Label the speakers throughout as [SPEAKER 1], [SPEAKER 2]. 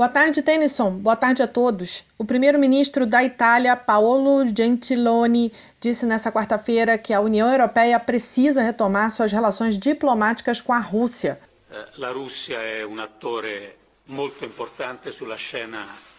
[SPEAKER 1] Boa tarde, Tennyson. Boa tarde a todos. O primeiro-ministro da Itália, Paolo Gentiloni, disse nesta quarta-feira que a União Europeia precisa retomar suas relações diplomáticas com a Rússia.
[SPEAKER 2] Eh, a Rússia é um ator muito importante scena internazionale.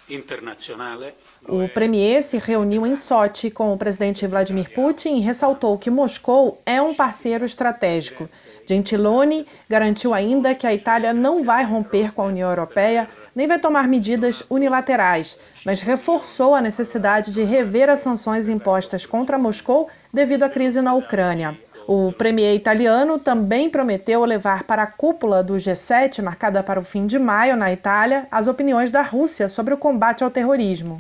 [SPEAKER 1] O premier se reuniu em Sochi com o presidente Vladimir Putin e ressaltou que Moscou é um parceiro estratégico. Gentiloni garantiu ainda que a Itália não vai romper com a União Europeia nem vai tomar medidas unilaterais, mas reforçou a necessidade de rever as sanções impostas contra Moscou devido à crise na Ucrânia. O premier italiano também prometeu levar para a cúpula do G7, marcada para o fim de maio na Itália, as opiniões da Rússia sobre o combate ao terrorismo.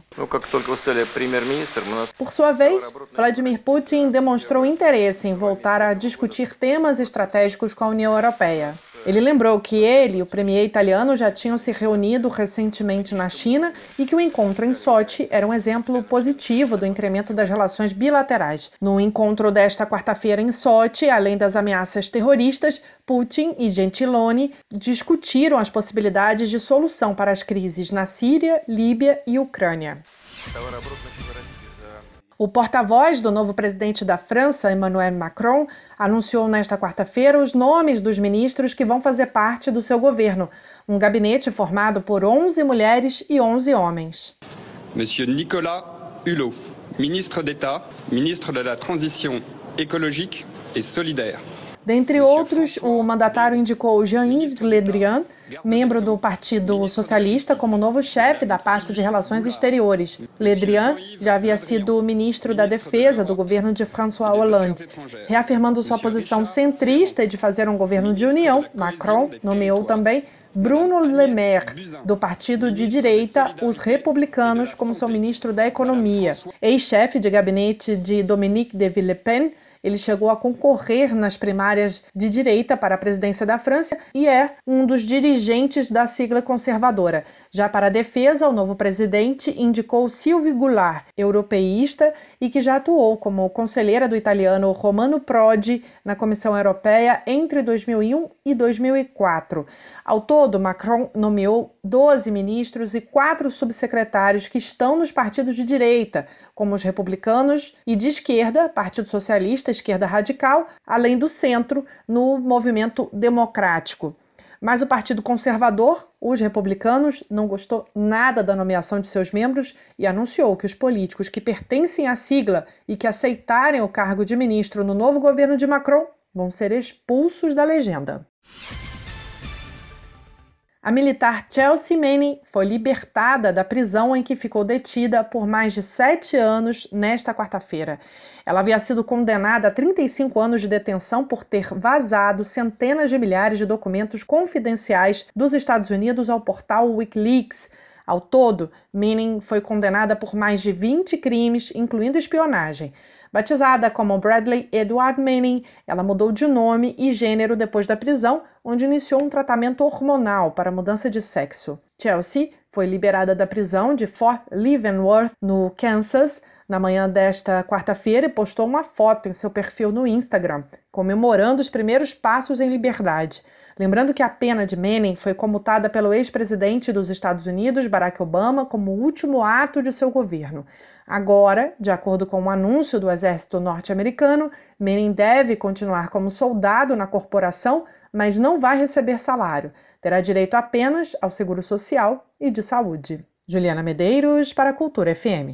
[SPEAKER 1] Por sua vez, Vladimir Putin demonstrou interesse em voltar a discutir temas estratégicos com a União Europeia. Ele lembrou que ele e o premier italiano já tinham se reunido recentemente na China e que o encontro em Sochi era um exemplo positivo do incremento das relações bilaterais. No encontro desta quarta-feira em Sochi, além das ameaças terroristas, Putin e Gentiloni discutiram as possibilidades de solução para as crises na Síria, Líbia e Ucrânia. O porta-voz do novo presidente da França, Emmanuel Macron, anunciou nesta quarta-feira os nomes dos ministros que vão fazer parte do seu governo, um gabinete formado por 11 mulheres e 11 homens.
[SPEAKER 3] Monsieur Nicolas Hulot, ministre d'État, ministre de la Transition écologique et solidaire.
[SPEAKER 1] Dentre outros, o mandatário indicou Jean-Yves Le Drian, membro do Partido Socialista, como novo chefe da pasta de Relações Exteriores. Le Drian já havia sido ministro da Defesa do governo de François Hollande. Reafirmando sua posição centrista e de fazer um governo de união, Macron nomeou também Bruno Le Maire, do partido de direita Os Republicanos, como seu ministro da Economia. Ex-chefe de gabinete de Dominique de Villepin, ele chegou a concorrer nas primárias de direita para a presidência da França e é um dos dirigentes da sigla conservadora. Já para a defesa, o novo presidente indicou Sylvie Goulart, europeísta e que já atuou como conselheira do italiano Romano Prodi na Comissão Europeia entre 2001 e 2004. Ao todo, Macron nomeou 12 ministros e quatro subsecretários que estão nos partidos de direita, como os republicanos, e de esquerda, Partido Socialista, Esquerda Radical, além do centro, no movimento democrático. Mas o Partido Conservador, os republicanos, não gostou nada da nomeação de seus membros e anunciou que os políticos que pertencem à sigla e que aceitarem o cargo de ministro no novo governo de Macron vão ser expulsos da legenda. A militar Chelsea Manning foi libertada da prisão em que ficou detida por mais de sete anos nesta quarta-feira. Ela havia sido condenada a 35 anos de detenção por ter vazado centenas de milhares de documentos confidenciais dos Estados Unidos ao portal Wikileaks. Ao todo, Manning foi condenada por mais de 20 crimes, incluindo espionagem. Batizada como Bradley Edward Manning, ela mudou de nome e gênero depois da prisão, onde iniciou um tratamento hormonal para mudança de sexo. Chelsea foi liberada da prisão de Fort Leavenworth, no Kansas, na manhã desta quarta-feira postou uma foto em seu perfil no Instagram, comemorando os primeiros passos em liberdade. Lembrando que a pena de Manning foi comutada pelo ex-presidente dos Estados Unidos, Barack Obama, como último ato de seu governo. Agora, de acordo com um anúncio do exército norte-americano, Manning deve continuar como soldado na corporação, mas não vai receber salário. Terá direito apenas ao seguro social e de saúde. Juliana Medeiros para a Cultura FM.